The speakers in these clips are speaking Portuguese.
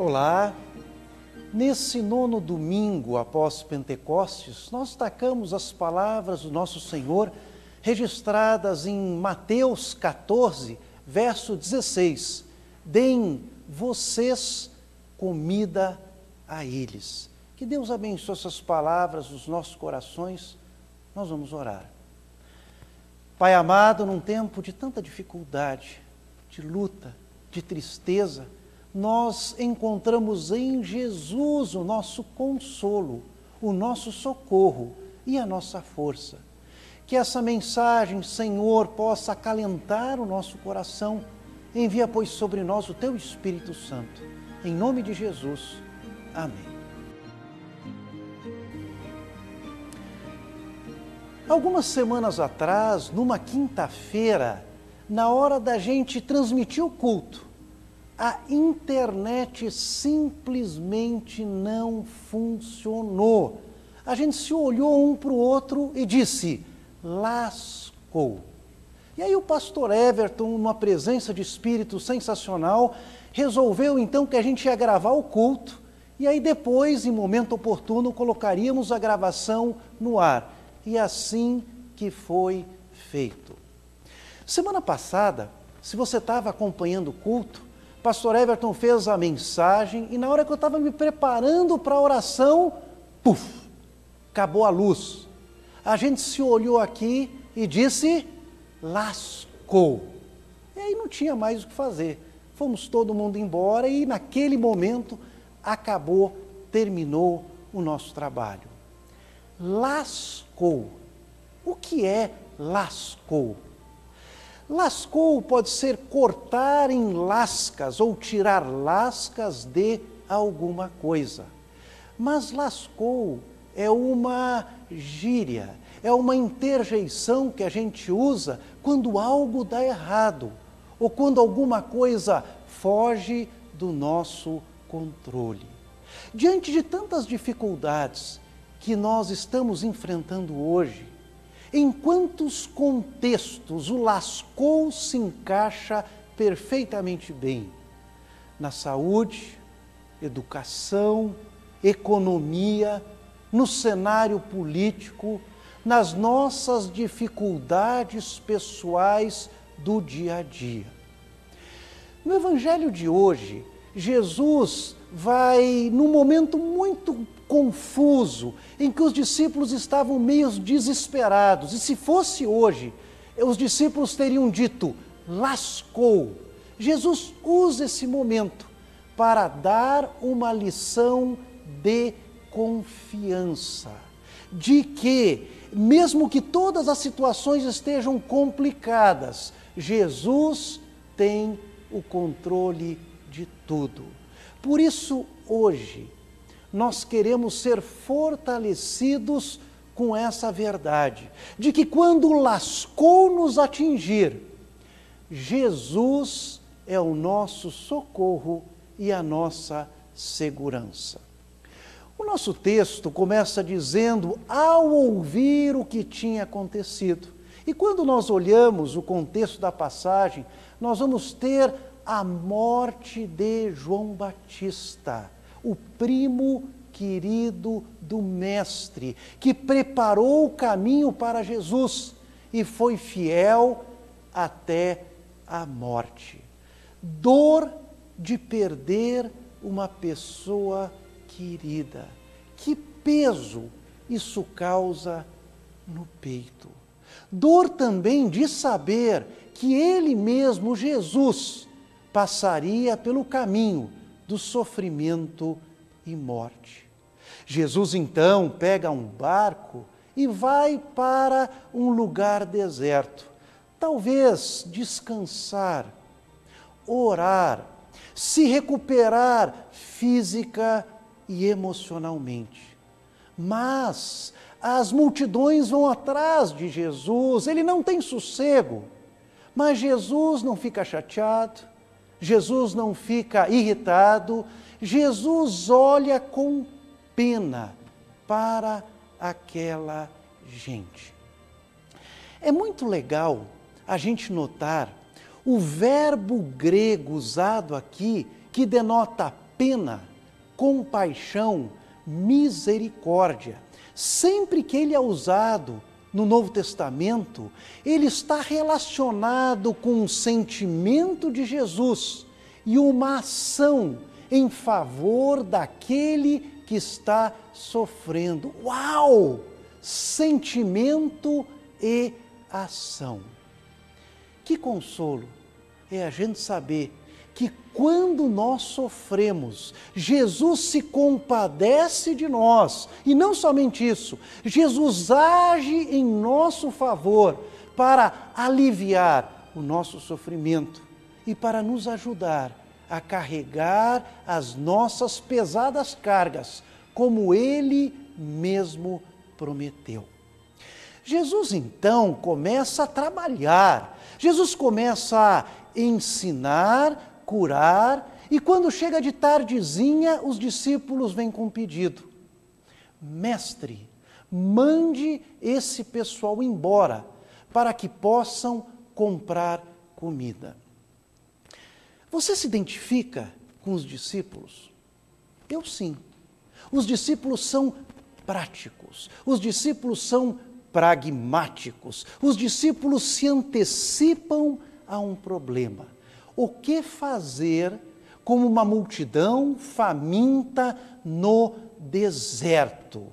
Olá! Nesse nono domingo após Pentecostes, nós destacamos as palavras do nosso Senhor registradas em Mateus 14, verso 16: Deem vocês comida a eles. Que Deus abençoe essas palavras nos nossos corações. Nós vamos orar. Pai amado, num tempo de tanta dificuldade, de luta, de tristeza, nós encontramos em Jesus o nosso consolo, o nosso socorro e a nossa força. Que essa mensagem, Senhor, possa acalentar o nosso coração. Envia, pois, sobre nós o teu Espírito Santo. Em nome de Jesus. Amém. Algumas semanas atrás, numa quinta-feira, na hora da gente transmitir o culto, a internet simplesmente não funcionou. A gente se olhou um para o outro e disse: lascou. E aí o pastor Everton, numa presença de espírito sensacional, resolveu então que a gente ia gravar o culto e aí depois, em momento oportuno, colocaríamos a gravação no ar. E assim que foi feito. Semana passada, se você estava acompanhando o culto, pastor Everton fez a mensagem e na hora que eu estava me preparando para a oração, puf, acabou a luz. A gente se olhou aqui e disse: lascou. E aí não tinha mais o que fazer. Fomos todo mundo embora e naquele momento acabou, terminou o nosso trabalho. Lascou. O que é lascou? Lascou pode ser cortar em lascas ou tirar lascas de alguma coisa. Mas lascou é uma gíria, é uma interjeição que a gente usa quando algo dá errado ou quando alguma coisa foge do nosso controle. Diante de tantas dificuldades que nós estamos enfrentando hoje, em quantos contextos o lascou se encaixa perfeitamente bem? Na saúde, educação, economia, no cenário político, nas nossas dificuldades pessoais do dia a dia. No Evangelho de hoje, Jesus vai, num momento muito confuso, em que os discípulos estavam meio desesperados. E se fosse hoje, os discípulos teriam dito: lascou. Jesus usa esse momento para dar uma lição de confiança, de que, mesmo que todas as situações estejam complicadas, Jesus tem o controle de tudo. Por isso, hoje, nós queremos ser fortalecidos com essa verdade, de que quando lascou nos atingir, Jesus é o nosso socorro e a nossa segurança. O nosso texto começa dizendo: ao ouvir o que tinha acontecido. E quando nós olhamos o contexto da passagem, nós vamos ter a morte de João Batista o primo querido do Mestre, que preparou o caminho para Jesus e foi fiel até a morte. Dor de perder uma pessoa querida. Que peso isso causa no peito. Dor também de saber que ele mesmo, Jesus, passaria pelo caminho do sofrimento e morte. Jesus então pega um barco e vai para um lugar deserto, talvez descansar, orar, se recuperar física e emocionalmente. Mas as multidões vão atrás de Jesus, ele não tem sossego. Mas Jesus não fica chateado, Jesus não fica irritado, Jesus olha com pena para aquela gente. É muito legal a gente notar o verbo grego usado aqui que denota pena, compaixão, misericórdia. Sempre que ele é usado no Novo Testamento, ele está relacionado com um sentimento de Jesus e uma ação em favor daquele que está sofrendo. Uau! Sentimento e ação. Que consolo é a gente saber que quando nós sofremos, Jesus se compadece de nós. E não somente isso, Jesus age em nosso favor para aliviar o nosso sofrimento e para nos ajudar a carregar as nossas pesadas cargas, como ele mesmo prometeu. Jesus então começa a trabalhar, Jesus começa a ensinar, curar, e quando chega de tardezinha, os discípulos vêm com um pedido: Mestre, mande esse pessoal embora para que possam comprar comida. Você se identifica com os discípulos? Eu sim. Os discípulos são práticos, os discípulos são pragmáticos, os discípulos se antecipam a um problema. O que fazer como uma multidão faminta no deserto?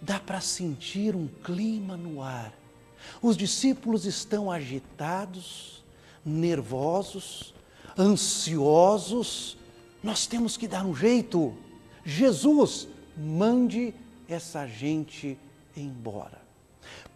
Dá para sentir um clima no ar. Os discípulos estão agitados, nervosos, ansiosos, nós temos que dar um jeito. Jesus, mande essa gente embora.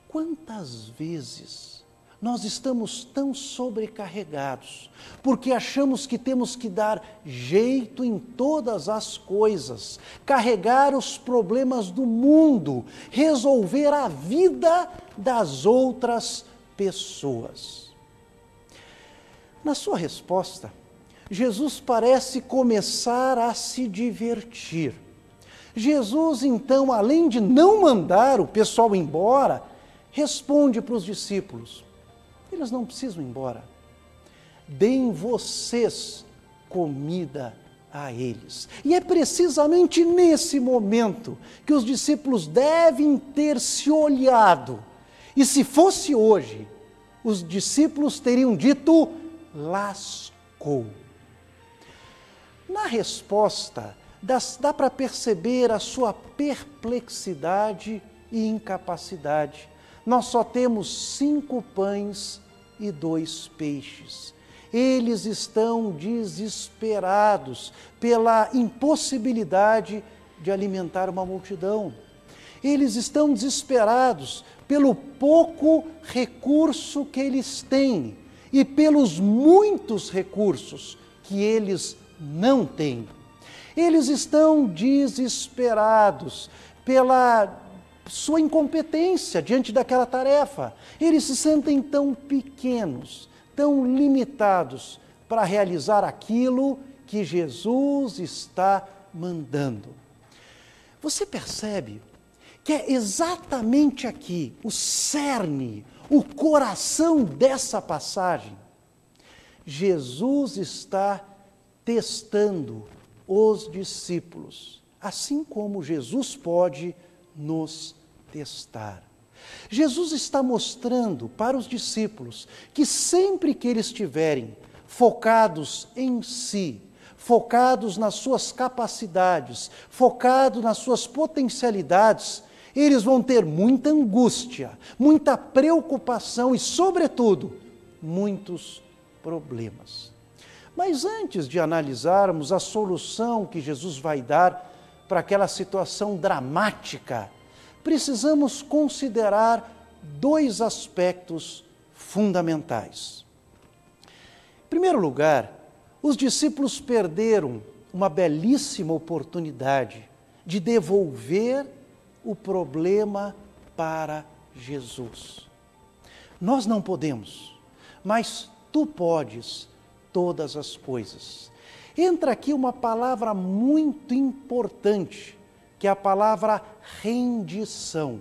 Quantas vezes nós estamos tão sobrecarregados, porque achamos que temos que dar jeito em todas as coisas, carregar os problemas do mundo, resolver a vida das outras pessoas. Na sua resposta, Jesus parece começar a se divertir. Jesus, então, além de não mandar o pessoal embora, responde para os discípulos: eles não precisam ir embora. Deem vocês comida a eles. E é precisamente nesse momento que os discípulos devem ter se olhado. E se fosse hoje, os discípulos teriam dito: lascou. Na resposta, dá, dá para perceber a sua perplexidade e incapacidade. Nós só temos cinco pães e dois peixes. Eles estão desesperados pela impossibilidade de alimentar uma multidão. Eles estão desesperados pelo pouco recurso que eles têm e pelos muitos recursos que eles não têm. Eles estão desesperados pela sua incompetência diante daquela tarefa. Eles se sentem tão pequenos, tão limitados para realizar aquilo que Jesus está mandando. Você percebe que é exatamente aqui o cerne, o coração dessa passagem. Jesus está testando os discípulos, assim como Jesus pode nos testar. Jesus está mostrando para os discípulos que sempre que eles estiverem focados em si, focados nas suas capacidades, focados nas suas potencialidades, eles vão ter muita angústia, muita preocupação e, sobretudo, muitos problemas. Mas antes de analisarmos a solução que Jesus vai dar para aquela situação dramática, precisamos considerar dois aspectos fundamentais. Em primeiro lugar, os discípulos perderam uma belíssima oportunidade de devolver o problema para Jesus. Nós não podemos, mas tu podes todas as coisas. Entra aqui uma palavra muito importante, que é a palavra rendição.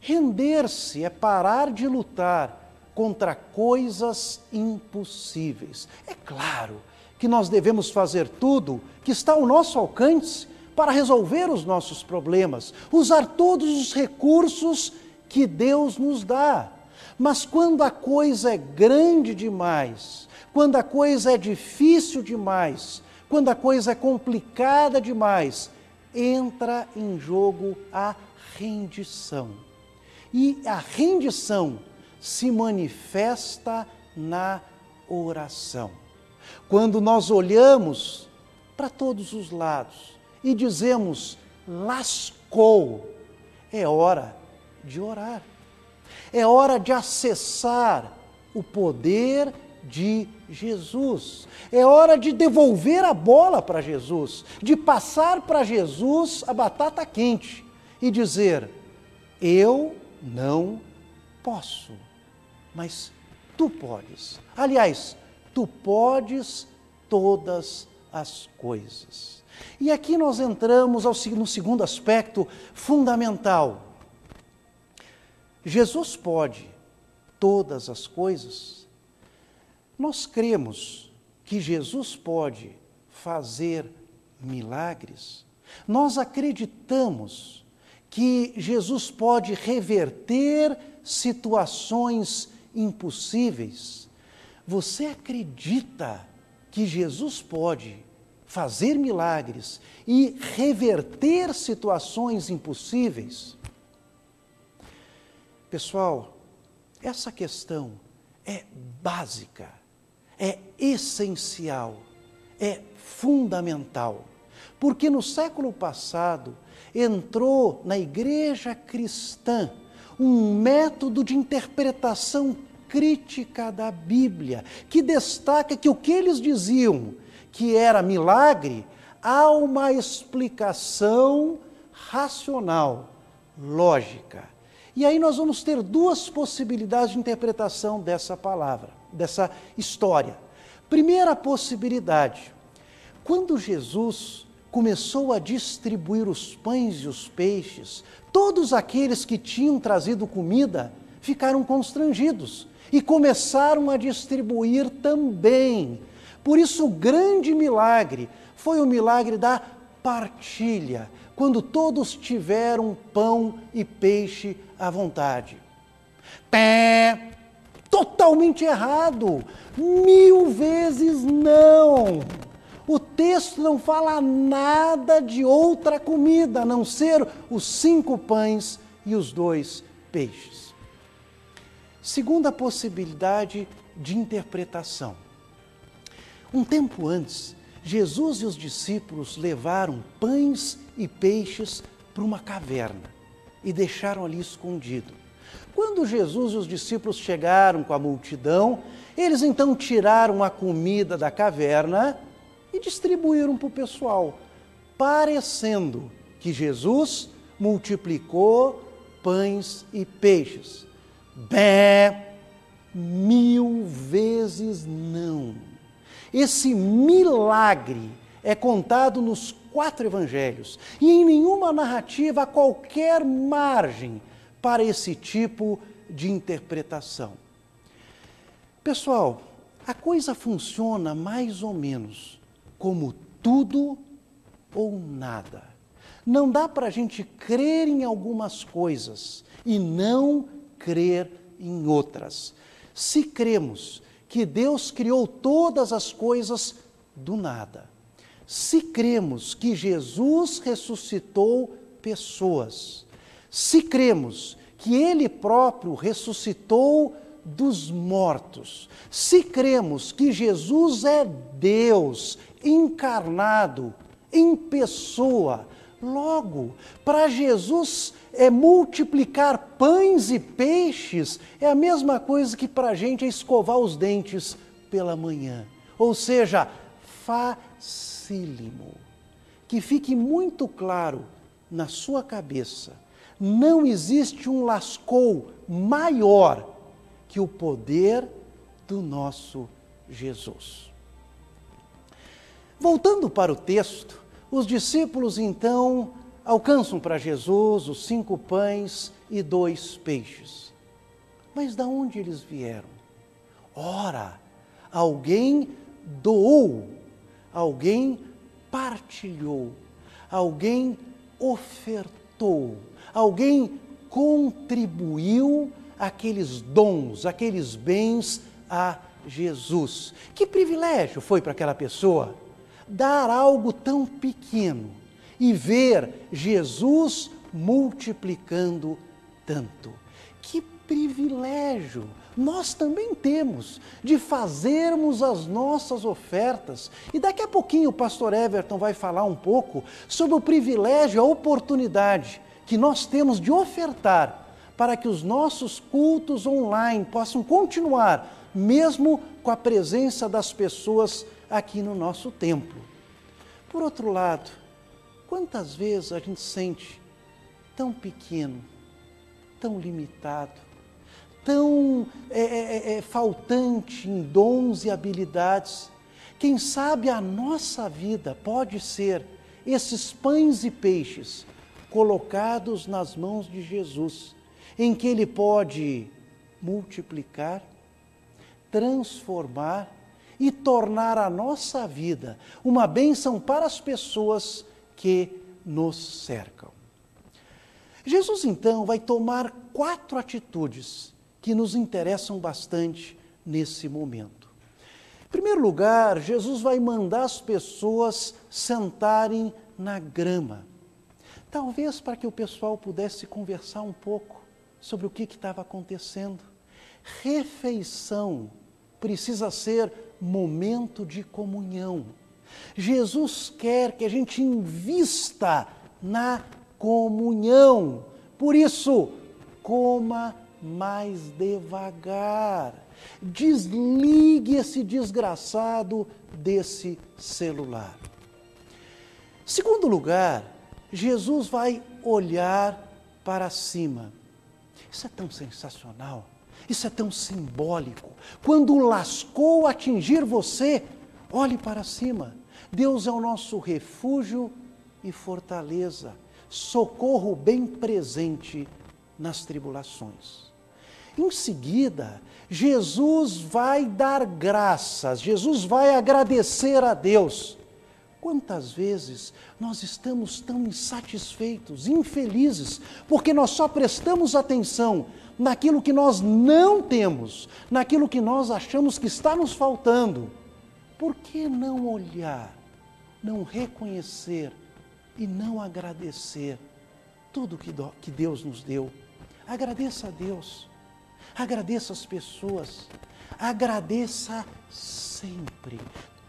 Render-se é parar de lutar contra coisas impossíveis. É claro que nós devemos fazer tudo que está ao nosso alcance para resolver os nossos problemas, usar todos os recursos que Deus nos dá. Mas quando a coisa é grande demais, quando a coisa é difícil demais, quando a coisa é complicada demais, entra em jogo a rendição. E a rendição se manifesta na oração. Quando nós olhamos para todos os lados e dizemos, lascou, é hora de orar. É hora de acessar o poder de Jesus. É hora de devolver a bola para Jesus, de passar para Jesus a batata quente e dizer: Eu não posso, mas tu podes. Aliás, tu podes todas as coisas. E aqui nós entramos ao, no segundo aspecto fundamental. Jesus pode todas as coisas nós cremos que Jesus pode fazer milagres. Nós acreditamos que Jesus pode reverter situações impossíveis. Você acredita que Jesus pode fazer milagres e reverter situações impossíveis? Pessoal, essa questão é básica é essencial, é fundamental. Porque no século passado entrou na igreja cristã um método de interpretação crítica da Bíblia, que destaca que o que eles diziam que era milagre, há uma explicação racional, lógica. E aí nós vamos ter duas possibilidades de interpretação dessa palavra dessa história. Primeira possibilidade: quando Jesus começou a distribuir os pães e os peixes, todos aqueles que tinham trazido comida ficaram constrangidos e começaram a distribuir também. Por isso, o grande milagre foi o milagre da partilha, quando todos tiveram pão e peixe à vontade. Pé, totalmente errado. Mil vezes não. O texto não fala nada de outra comida a não ser os cinco pães e os dois peixes. Segunda possibilidade de interpretação. Um tempo antes, Jesus e os discípulos levaram pães e peixes para uma caverna e deixaram ali escondido. Quando Jesus e os discípulos chegaram com a multidão, eles então tiraram a comida da caverna e distribuíram para o pessoal, parecendo que Jesus multiplicou pães e peixes. Bé, mil vezes não. Esse milagre é contado nos quatro evangelhos e em nenhuma narrativa a qualquer margem para esse tipo de interpretação. Pessoal, a coisa funciona mais ou menos como tudo ou nada. Não dá para a gente crer em algumas coisas e não crer em outras. Se cremos que Deus criou todas as coisas do nada, se cremos que Jesus ressuscitou pessoas, se cremos que Ele próprio ressuscitou dos mortos, se cremos que Jesus é Deus encarnado em pessoa, logo, para Jesus é multiplicar pães e peixes, é a mesma coisa que para a gente é escovar os dentes pela manhã. Ou seja, facílimo. Que fique muito claro na sua cabeça não existe um lascou maior que o poder do nosso Jesus. Voltando para o texto, os discípulos então alcançam para Jesus os cinco pães e dois peixes. Mas de onde eles vieram? Ora, alguém doou alguém partilhou, alguém ofertou, alguém contribuiu aqueles dons, aqueles bens a Jesus. Que privilégio foi para aquela pessoa dar algo tão pequeno e ver Jesus multiplicando tanto. Que privilégio nós também temos de fazermos as nossas ofertas. E daqui a pouquinho o pastor Everton vai falar um pouco sobre o privilégio, a oportunidade que nós temos de ofertar para que os nossos cultos online possam continuar, mesmo com a presença das pessoas aqui no nosso templo. Por outro lado, quantas vezes a gente sente tão pequeno, tão limitado, tão é, é, é, é, faltante em dons e habilidades. Quem sabe a nossa vida pode ser esses pães e peixes colocados nas mãos de Jesus, em que Ele pode multiplicar, transformar e tornar a nossa vida uma bênção para as pessoas que nos cercam. Jesus então vai tomar quatro atitudes que nos interessam bastante nesse momento. Em primeiro lugar, Jesus vai mandar as pessoas sentarem na grama. Talvez para que o pessoal pudesse conversar um pouco sobre o que estava acontecendo. Refeição precisa ser momento de comunhão. Jesus quer que a gente invista na comunhão. Por isso, coma mais devagar. Desligue esse desgraçado desse celular. Segundo lugar, Jesus vai olhar para cima. Isso é tão sensacional, isso é tão simbólico. Quando lascou atingir você, olhe para cima. Deus é o nosso refúgio e fortaleza, socorro bem presente nas tribulações. Em seguida, Jesus vai dar graças, Jesus vai agradecer a Deus. Quantas vezes nós estamos tão insatisfeitos, infelizes, porque nós só prestamos atenção naquilo que nós não temos, naquilo que nós achamos que está nos faltando. Por que não olhar, não reconhecer e não agradecer tudo que Deus nos deu? Agradeça a Deus. Agradeça as pessoas. Agradeça sempre.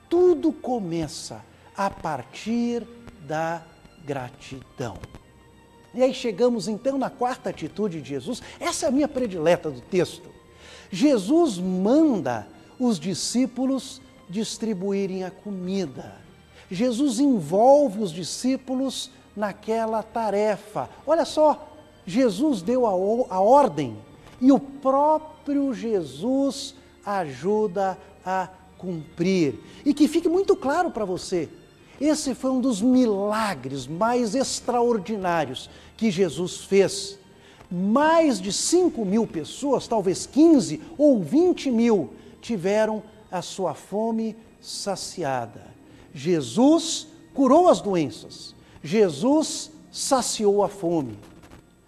Tudo começa a partir da gratidão. E aí chegamos então na quarta atitude de Jesus. Essa é a minha predileta do texto. Jesus manda os discípulos distribuírem a comida. Jesus envolve os discípulos naquela tarefa. Olha só, Jesus deu a, a ordem e o próprio Jesus ajuda a cumprir. E que fique muito claro para você, esse foi um dos milagres mais extraordinários que Jesus fez. Mais de 5 mil pessoas, talvez 15 ou 20 mil, tiveram a sua fome saciada. Jesus curou as doenças, Jesus saciou a fome.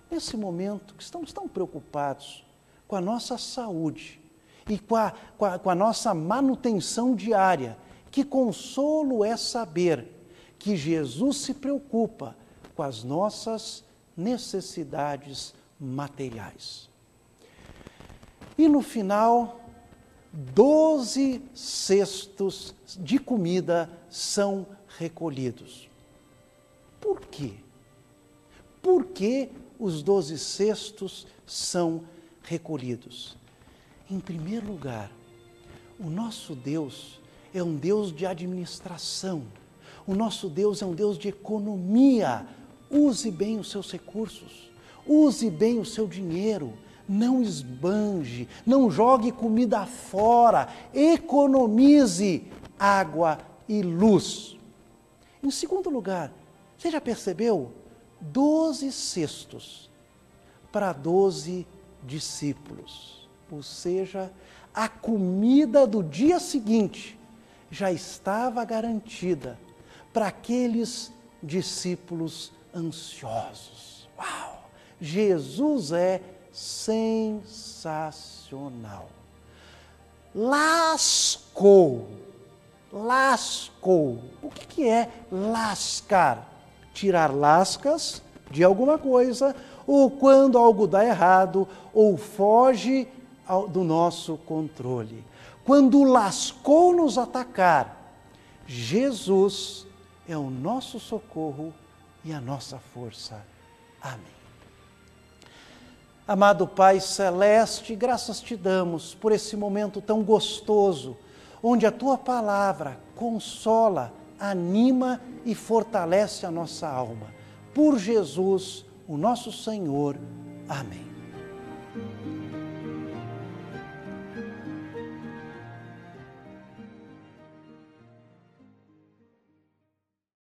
Nesse momento que estamos tão preocupados com a nossa saúde e com a, com a, com a nossa manutenção diária. Que consolo é saber que Jesus se preocupa com as nossas necessidades materiais. E no final, doze cestos de comida são recolhidos. Por quê? Por que os doze cestos são recolhidos. Em primeiro lugar, o nosso Deus é um Deus de administração. O nosso Deus é um Deus de economia. Use bem os seus recursos, use bem o seu dinheiro, não esbanje, não jogue comida fora, economize água e luz. Em segundo lugar, você já percebeu? Doze cestos para doze discípulos, ou seja, a comida do dia seguinte já estava garantida para aqueles discípulos ansiosos. Uau! Jesus é sensacional. Lascou, lascou. O que, que é lascar? Tirar lascas de alguma coisa, ou quando algo dá errado, ou foge do nosso controle. Quando lascou nos atacar, Jesus é o nosso socorro e a nossa força. Amém. Amado Pai Celeste, graças te damos por esse momento tão gostoso, onde a tua palavra consola, anima e fortalece a nossa alma. Por Jesus, o nosso Senhor. Amém.